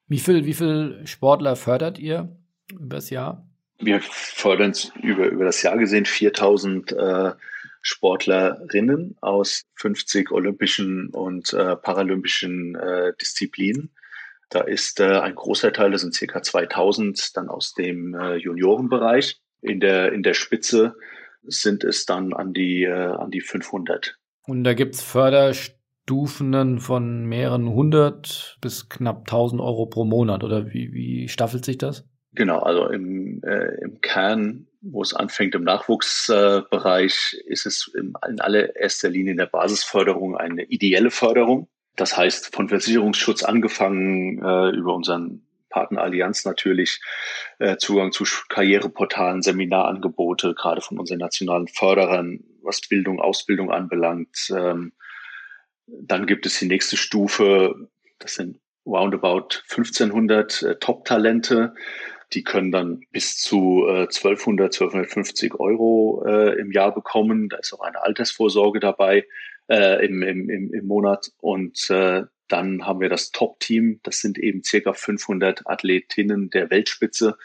Wie viel, wie viel Sportler fördert ihr übers Jahr? Wir fördern über, über das Jahr gesehen 4000 äh, Sportlerinnen aus 50 olympischen und äh, paralympischen äh, Disziplinen. Da ist äh, ein großer Teil, das sind circa 2000, dann aus dem äh, Juniorenbereich. In der, in der Spitze sind es dann an die, äh, an die 500. Und da gibt's Förderstufen von mehreren hundert bis knapp 1000 Euro pro Monat oder wie, wie staffelt sich das? Genau, also im, äh, im Kern, wo es anfängt im Nachwuchsbereich, äh, ist es in, in allererster Linie in der Basisförderung eine ideelle Förderung. Das heißt, von Versicherungsschutz angefangen äh, über unseren Partner Allianz natürlich äh, Zugang zu Karriereportalen, Seminarangebote, gerade von unseren nationalen Förderern, was Bildung, Ausbildung anbelangt. Ähm, dann gibt es die nächste Stufe, das sind roundabout 1500 äh, Top-Talente, die können dann bis zu äh, 1200, 1250 Euro äh, im Jahr bekommen. Da ist auch eine Altersvorsorge dabei äh, im, im, im Monat. Und äh, dann haben wir das Top-Team. Das sind eben circa 500 Athletinnen der Weltspitze.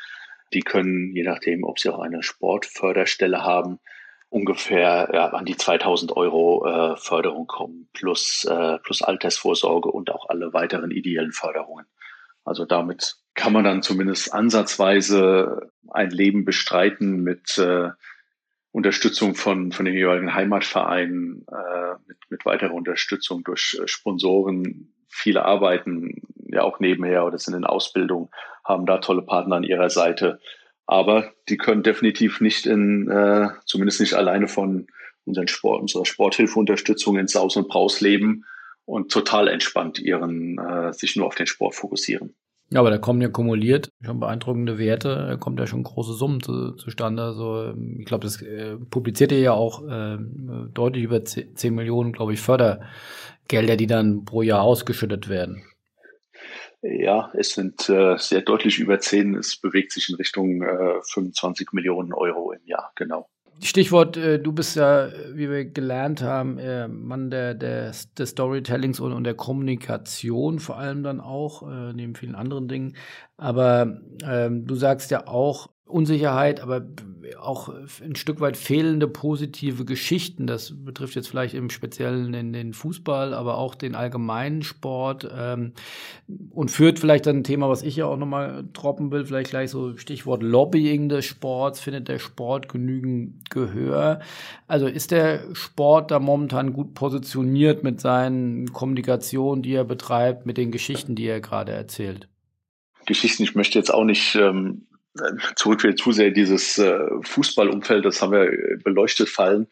Die können, je nachdem, ob sie auch eine Sportförderstelle haben, ungefähr ja, an die 2000 Euro äh, Förderung kommen, plus, äh, plus Altersvorsorge und auch alle weiteren ideellen Förderungen. Also damit kann man dann zumindest ansatzweise ein Leben bestreiten mit äh, Unterstützung von, von den jeweiligen Heimatvereinen, äh, mit, mit weiterer Unterstützung durch äh, Sponsoren. Viele arbeiten ja auch nebenher oder sind in Ausbildung, haben da tolle Partner an ihrer Seite. Aber die können definitiv nicht in, äh, zumindest nicht alleine von unseren Sport, unserer Sporthilfeunterstützung in Saus und Braus leben und total entspannt ihren, äh, sich nur auf den Sport fokussieren. Ja, aber da kommen ja kumuliert schon beeindruckende Werte, da kommt ja schon große Summen zu, zustande. Also ähm, ich glaube, das äh, publiziert ihr ja auch äh, deutlich über 10 Millionen, glaube ich, Fördergelder, die dann pro Jahr ausgeschüttet werden. Ja, es sind äh, sehr deutlich über 10. Es bewegt sich in Richtung äh, 25 Millionen Euro im Jahr, genau. Stichwort, äh, du bist ja, wie wir gelernt haben, äh, Mann der, der, des Storytellings und, und der Kommunikation vor allem dann auch, äh, neben vielen anderen Dingen. Aber ähm, du sagst ja auch, Unsicherheit, aber auch ein Stück weit fehlende positive Geschichten. Das betrifft jetzt vielleicht im Speziellen den, den Fußball, aber auch den allgemeinen Sport ähm, und führt vielleicht dann ein Thema, was ich ja auch nochmal droppen will, vielleicht gleich so Stichwort Lobbying des Sports. Findet der Sport genügend Gehör? Also ist der Sport da momentan gut positioniert mit seinen Kommunikationen, die er betreibt, mit den Geschichten, die er gerade erzählt? Geschichten, ich möchte jetzt auch nicht ähm, zurück wieder zu sehr dieses äh, Fußballumfeld, das haben wir beleuchtet fallen.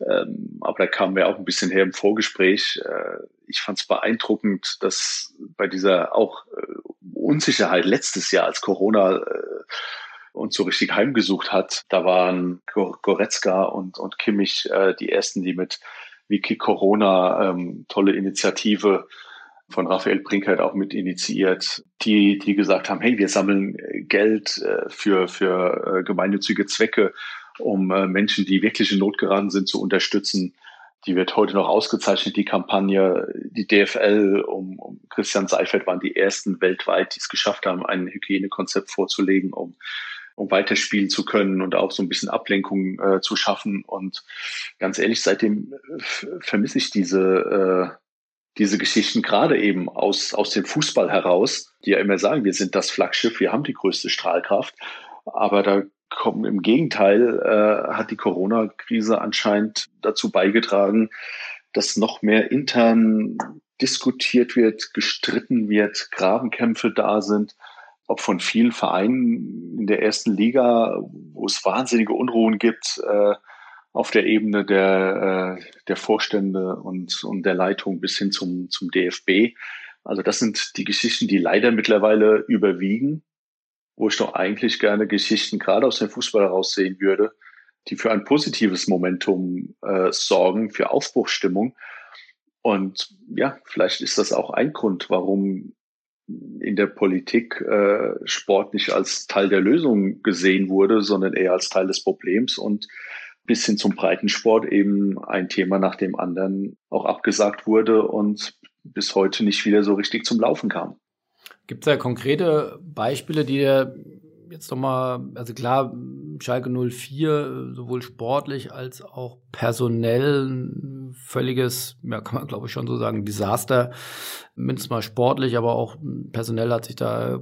Ähm, aber da kamen wir auch ein bisschen her im Vorgespräch. Äh, ich fand es beeindruckend, dass bei dieser auch äh, Unsicherheit letztes Jahr, als Corona äh, uns so richtig heimgesucht hat, da waren Goretzka und, und Kimmich äh, die ersten, die mit Wiki Corona ähm, tolle Initiative von Raphael Brinkert auch mit initiiert, die, die gesagt haben, hey, wir sammeln Geld äh, für, für äh, gemeinnützige Zwecke, um äh, Menschen, die wirklich in Not geraten sind, zu unterstützen. Die wird heute noch ausgezeichnet, die Kampagne. Die DFL um, um Christian Seifert waren die ersten weltweit, die es geschafft haben, ein Hygienekonzept vorzulegen, um um weiterspielen zu können und auch so ein bisschen Ablenkung äh, zu schaffen. Und ganz ehrlich, seitdem vermisse ich diese, äh, diese Geschichten gerade eben aus, aus dem Fußball heraus, die ja immer sagen, wir sind das Flaggschiff, wir haben die größte Strahlkraft. Aber da kommen im Gegenteil, äh, hat die Corona-Krise anscheinend dazu beigetragen, dass noch mehr intern diskutiert wird, gestritten wird, Grabenkämpfe da sind, ob von vielen Vereinen in der ersten Liga, wo es wahnsinnige Unruhen gibt, äh, auf der Ebene der, äh, der Vorstände und, und der Leitung bis hin zum, zum DFB. Also das sind die Geschichten, die leider mittlerweile überwiegen, wo ich doch eigentlich gerne Geschichten gerade aus dem Fußball heraus sehen würde, die für ein positives Momentum äh, sorgen, für Aufbruchstimmung. Und ja, vielleicht ist das auch ein Grund, warum in der Politik äh, Sport nicht als Teil der Lösung gesehen wurde, sondern eher als Teil des Problems und bis hin zum Breitensport eben ein Thema nach dem anderen auch abgesagt wurde und bis heute nicht wieder so richtig zum Laufen kam. Gibt es da konkrete Beispiele, die dir jetzt nochmal, also klar, Schalke 04, sowohl sportlich als auch personell völliges, ja, kann man glaube ich schon so sagen, Desaster. Mindestens mal sportlich, aber auch personell hat sich da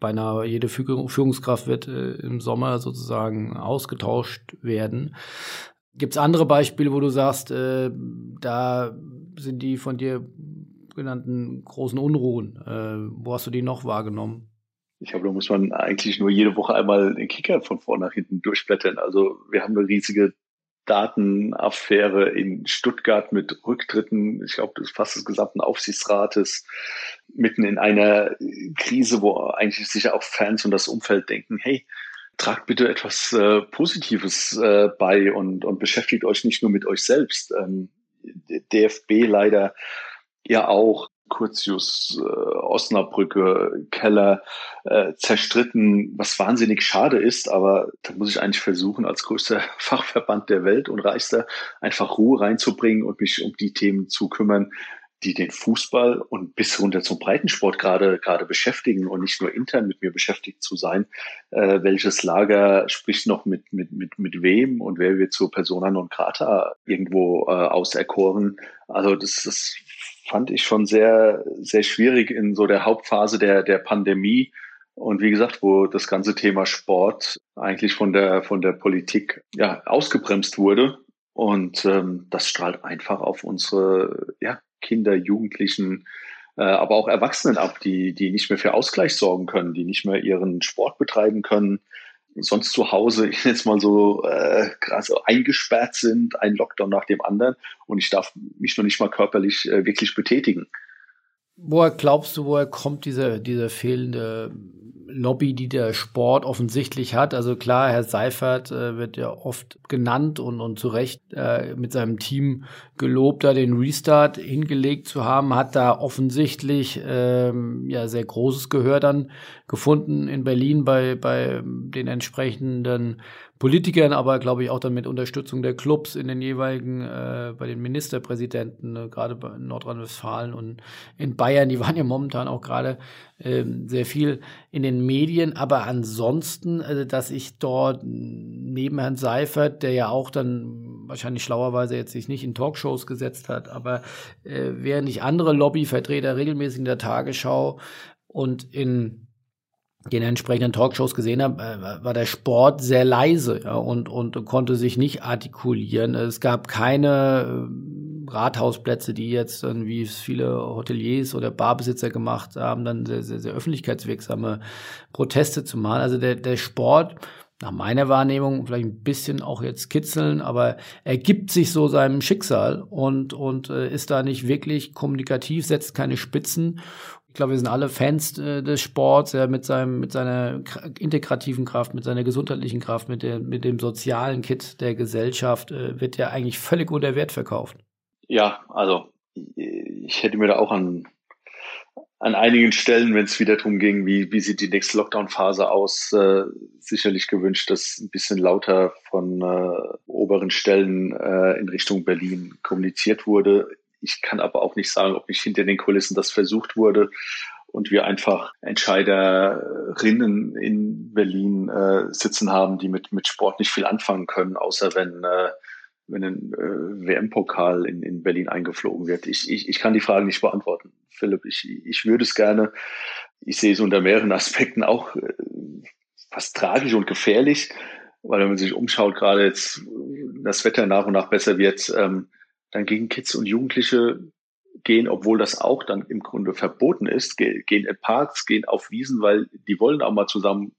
beinahe jede Führungskraft wird äh, im Sommer sozusagen ausgetauscht werden. Gibt es andere Beispiele, wo du sagst, äh, da sind die von dir genannten großen Unruhen? Äh, wo hast du die noch wahrgenommen? Ich glaube, da muss man eigentlich nur jede Woche einmal den Kicker von vorne nach hinten durchblättern. Also wir haben eine riesige Datenaffäre in Stuttgart mit Rücktritten, ich glaube, fast des gesamten Aufsichtsrates, mitten in einer Krise, wo eigentlich sicher auch Fans und das Umfeld denken, hey, tragt bitte etwas äh, Positives äh, bei und, und beschäftigt euch nicht nur mit euch selbst. Ähm, DFB leider ja auch Curtius, äh, Osnabrücke, Keller äh, zerstritten, was wahnsinnig schade ist, aber da muss ich eigentlich versuchen, als größter [laughs] Fachverband der Welt und reichster einfach Ruhe reinzubringen und mich um die Themen zu kümmern, die den Fußball und bis runter zum Breitensport gerade gerade beschäftigen und nicht nur intern mit mir beschäftigt zu sein. Äh, welches Lager spricht noch mit mit mit mit wem und wer wird zur Persona non grata irgendwo äh, auserkoren? Also das, das fand ich schon sehr, sehr schwierig in so der Hauptphase der, der Pandemie. Und wie gesagt, wo das ganze Thema Sport eigentlich von der, von der Politik ja, ausgebremst wurde. Und ähm, das strahlt einfach auf unsere ja, Kinder, Jugendlichen, äh, aber auch Erwachsenen ab, die, die nicht mehr für Ausgleich sorgen können, die nicht mehr ihren Sport betreiben können, sonst zu Hause [laughs] jetzt mal so äh, krass eingesperrt sind, ein Lockdown nach dem anderen und ich darf mich noch nicht mal körperlich äh, wirklich betätigen. Woher glaubst du, woher kommt diese, diese fehlende Lobby, die der Sport offensichtlich hat? Also klar, Herr Seifert äh, wird ja oft genannt und, und zu Recht äh, mit seinem Team gelobt, da den Restart hingelegt zu haben, hat da offensichtlich ähm, ja sehr großes Gehör dann gefunden in Berlin bei, bei den entsprechenden Politikern, aber glaube ich auch dann mit Unterstützung der Clubs in den jeweiligen, äh, bei den Ministerpräsidenten, äh, gerade in Nordrhein-Westfalen und in Bayern, die waren ja momentan auch gerade sehr viel in den Medien, aber ansonsten, äh, dass ich dort neben Herrn Seifert, der ja auch dann wahrscheinlich schlauerweise jetzt sich nicht in Talkshows gesetzt hat, aber äh, während ich andere Lobbyvertreter regelmäßig in der Tagesschau und in den entsprechenden Talkshows gesehen habe, äh, war der Sport sehr leise ja, und, und konnte sich nicht artikulieren. Es gab keine äh, Rathausplätze, die jetzt, wie es viele Hoteliers oder Barbesitzer gemacht haben, dann sehr, sehr, sehr öffentlichkeitswirksame Proteste zu machen. Also der, der Sport, nach meiner Wahrnehmung, vielleicht ein bisschen auch jetzt kitzeln, aber er gibt sich so seinem Schicksal und, und äh, ist da nicht wirklich kommunikativ, setzt keine Spitzen ich glaube, wir sind alle Fans äh, des Sports, ja, mit seinem, mit seiner integrativen Kraft, mit seiner gesundheitlichen Kraft, mit, der, mit dem sozialen Kit der Gesellschaft, äh, wird ja eigentlich völlig unter Wert verkauft. Ja, also ich hätte mir da auch an, an einigen Stellen, wenn es wieder darum ging, wie, wie sieht die nächste Lockdown-Phase aus, äh, sicherlich gewünscht, dass ein bisschen lauter von äh, oberen Stellen äh, in Richtung Berlin kommuniziert wurde. Ich kann aber auch nicht sagen, ob nicht hinter den Kulissen das versucht wurde und wir einfach Entscheiderinnen in Berlin äh, sitzen haben, die mit, mit Sport nicht viel anfangen können, außer wenn, äh, wenn ein äh, WM-Pokal in, in Berlin eingeflogen wird. Ich, ich, ich kann die Frage nicht beantworten, Philipp. Ich, ich würde es gerne. Ich sehe es unter mehreren [laughs] Aspekten auch äh, fast tragisch und gefährlich, weil wenn man sich umschaut, gerade jetzt das Wetter nach und nach besser wird, ähm, dann gegen Kids und Jugendliche gehen, obwohl das auch dann im Grunde verboten ist, gehen in Parks, gehen auf Wiesen, weil die wollen auch mal zusammen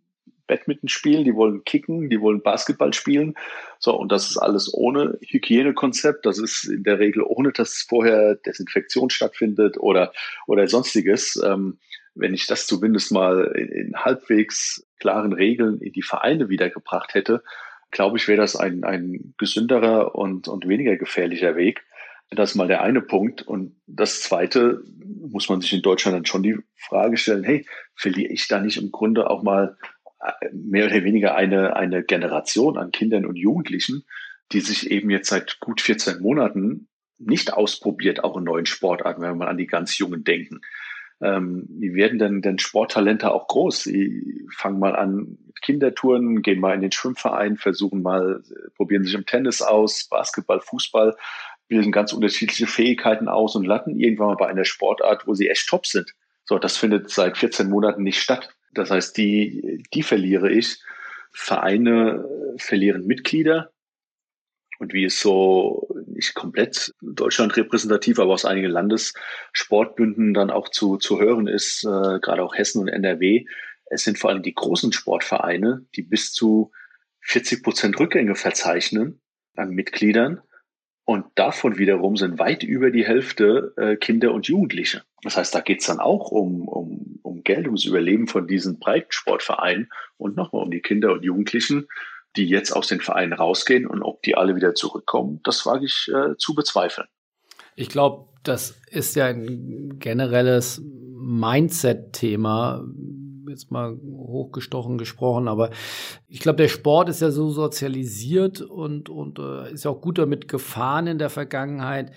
Badminton spielen, die wollen kicken, die wollen Basketball spielen. So, und das ist alles ohne Hygienekonzept. Das ist in der Regel ohne, dass vorher Desinfektion stattfindet oder, oder sonstiges. Ähm, wenn ich das zumindest mal in, in halbwegs klaren Regeln in die Vereine wiedergebracht hätte, glaube ich, wäre das ein, ein gesünderer und, und weniger gefährlicher Weg. Das ist mal der eine Punkt. Und das zweite muss man sich in Deutschland dann schon die Frage stellen, hey, verliere ich da nicht im Grunde auch mal mehr oder weniger eine, eine Generation an Kindern und Jugendlichen, die sich eben jetzt seit gut 14 Monaten nicht ausprobiert, auch in neuen Sportarten, wenn wir mal an die ganz Jungen denken. Ähm, wie werden denn, denn Sporttalente auch groß? Sie fangen mal an Kindertouren, gehen mal in den Schwimmverein, versuchen mal, probieren sich im Tennis aus, Basketball, Fußball, bilden ganz unterschiedliche Fähigkeiten aus und landen irgendwann mal bei einer Sportart, wo sie echt top sind. So, das findet seit 14 Monaten nicht statt. Das heißt, die, die verliere ich. Vereine verlieren Mitglieder, und wie es so nicht komplett Deutschland repräsentativ, aber aus einigen Landessportbünden dann auch zu, zu hören ist, äh, gerade auch Hessen und NRW, es sind vor allem die großen Sportvereine, die bis zu 40 Prozent Rückgänge verzeichnen an Mitgliedern. Und davon wiederum sind weit über die Hälfte äh, Kinder und Jugendliche. Das heißt, da geht's dann auch um, um, um Geld, ums Überleben von diesen Breitensportvereinen und nochmal um die Kinder und Jugendlichen, die jetzt aus den Vereinen rausgehen und ob die alle wieder zurückkommen, das wage ich äh, zu bezweifeln. Ich glaube, das ist ja ein generelles Mindset-Thema, jetzt mal hochgestochen gesprochen, aber ich glaube, der Sport ist ja so sozialisiert und, und äh, ist ja auch gut damit gefahren in der Vergangenheit,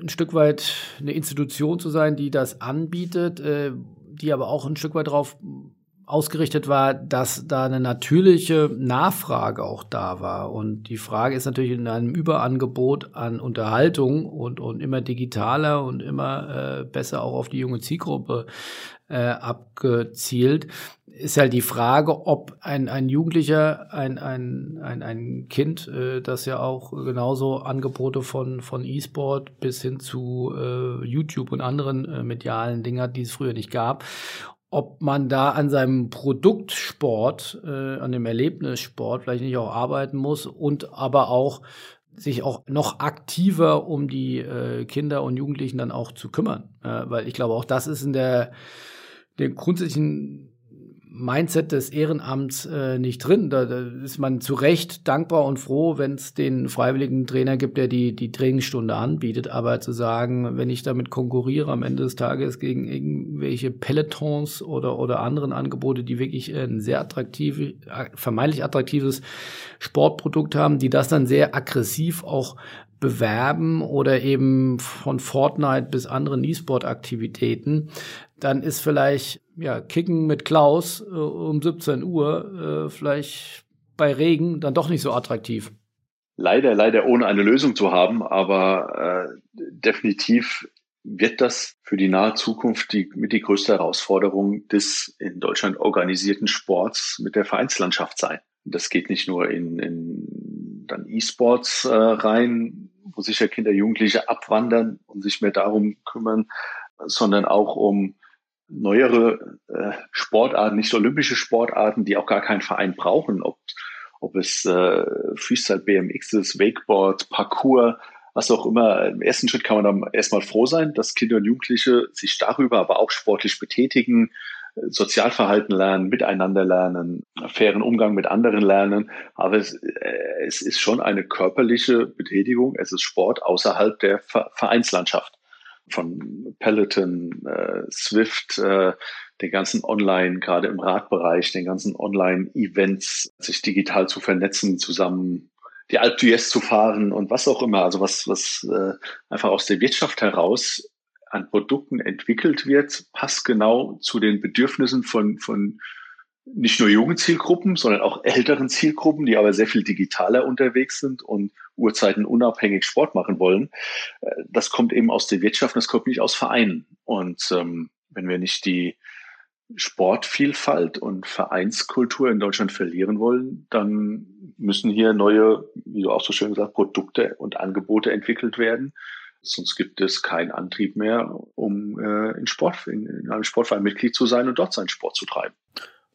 ein Stück weit eine Institution zu sein, die das anbietet, äh, die aber auch ein Stück weit darauf ausgerichtet war, dass da eine natürliche Nachfrage auch da war. Und die Frage ist natürlich in einem Überangebot an Unterhaltung und, und immer digitaler und immer äh, besser auch auf die junge Zielgruppe äh, abgezielt, ist halt die Frage, ob ein, ein Jugendlicher, ein, ein, ein, ein Kind, äh, das ja auch genauso Angebote von, von E-Sport bis hin zu äh, YouTube und anderen äh, medialen Dingen hat, die es früher nicht gab, ob man da an seinem Produktsport, äh, an dem Erlebnissport vielleicht nicht auch arbeiten muss und aber auch sich auch noch aktiver um die äh, Kinder und Jugendlichen dann auch zu kümmern. Äh, weil ich glaube, auch das ist in der, der grundsätzlichen Mindset des Ehrenamts äh, nicht drin. Da, da, ist man zu Recht dankbar und froh, wenn es den freiwilligen Trainer gibt, der die, die Trainingsstunde anbietet. Aber zu sagen, wenn ich damit konkurriere am Ende des Tages gegen irgendwelche Pelotons oder, oder anderen Angebote, die wirklich ein sehr attraktiv, vermeintlich attraktives Sportprodukt haben, die das dann sehr aggressiv auch bewerben oder eben von Fortnite bis anderen E-Sport-Aktivitäten, dann ist vielleicht ja Kicken mit Klaus äh, um 17 Uhr äh, vielleicht bei Regen dann doch nicht so attraktiv. Leider, leider ohne eine Lösung zu haben, aber äh, definitiv wird das für die nahe Zukunft die, mit die größte Herausforderung des in Deutschland organisierten Sports mit der Vereinslandschaft sein. Das geht nicht nur in, in dann E-Sports äh, rein, wo sicher Kinder, Jugendliche abwandern und sich mehr darum kümmern, sondern auch um neuere äh, Sportarten, nicht olympische Sportarten, die auch gar keinen Verein brauchen, ob, ob es äh, Freestyle BMX ist, Wakeboard, Parkour, was auch immer. Im ersten Schritt kann man dann erstmal froh sein, dass Kinder und Jugendliche sich darüber aber auch sportlich betätigen, Sozialverhalten lernen, miteinander lernen, fairen Umgang mit anderen lernen. Aber es, äh, es ist schon eine körperliche Betätigung. Es ist Sport außerhalb der Vereinslandschaft von Peloton, äh, Swift, äh, den ganzen Online, gerade im Radbereich, den ganzen Online-Events, sich digital zu vernetzen, zusammen die Alp d'Huez zu fahren und was auch immer. Also was, was äh, einfach aus der Wirtschaft heraus an Produkten entwickelt wird, passt genau zu den Bedürfnissen von, von nicht nur jungen Zielgruppen, sondern auch älteren Zielgruppen, die aber sehr viel digitaler unterwegs sind und Uhrzeiten unabhängig Sport machen wollen. Äh, das kommt eben aus der Wirtschaft, das kommt nicht aus Vereinen. Und ähm, wenn wir nicht die Sportvielfalt und Vereinskultur in Deutschland verlieren wollen, dann müssen hier neue, wie du auch so schön gesagt, Produkte und Angebote entwickelt werden. Sonst gibt es keinen Antrieb mehr, um äh, in, Sport, in, in einem Sportverein Mitglied zu sein und dort seinen Sport zu treiben.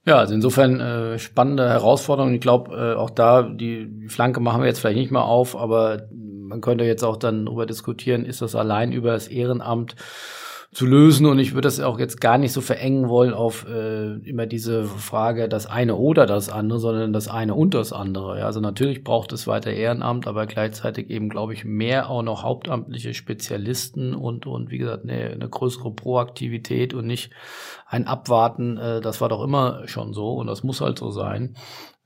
Ja, also insofern äh, spannende Herausforderung. Ich glaube, äh, auch da, die, Flanke machen wir jetzt vielleicht nicht mehr auf, aber man könnte jetzt auch dann darüber diskutieren, ist das allein über das Ehrenamt zu lösen. Und ich würde das auch jetzt gar nicht so verengen wollen auf äh, immer diese Frage, das eine oder das andere, sondern das eine und das andere. Ja, also natürlich braucht es weiter Ehrenamt, aber gleichzeitig eben, glaube ich, mehr auch noch hauptamtliche Spezialisten und, und wie gesagt, eine, eine größere Proaktivität und nicht ein Abwarten. Äh, das war doch immer schon so und das muss halt so sein.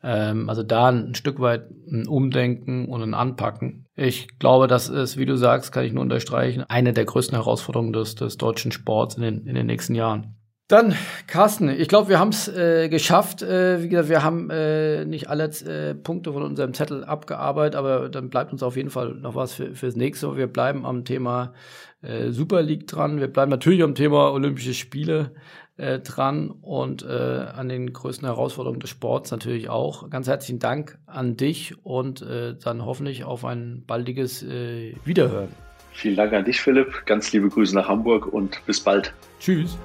Ähm, also da ein Stück weit ein Umdenken und ein Anpacken. Ich glaube, das ist, wie du sagst, kann ich nur unterstreichen, eine der größten Herausforderungen des, des deutschen Sports in den, in den nächsten Jahren. Dann, Carsten, ich glaube, wir haben es äh, geschafft. Äh, wie gesagt, wir haben äh, nicht alle äh, Punkte von unserem Zettel abgearbeitet, aber dann bleibt uns auf jeden Fall noch was für, fürs nächste. Wir bleiben am Thema äh, Super League dran. Wir bleiben natürlich am Thema Olympische Spiele äh, dran und äh, an den größten Herausforderungen des Sports natürlich auch. Ganz herzlichen Dank an dich und äh, dann hoffentlich auf ein baldiges äh, Wiederhören. Vielen Dank an dich, Philipp. Ganz liebe Grüße nach Hamburg und bis bald. Tschüss.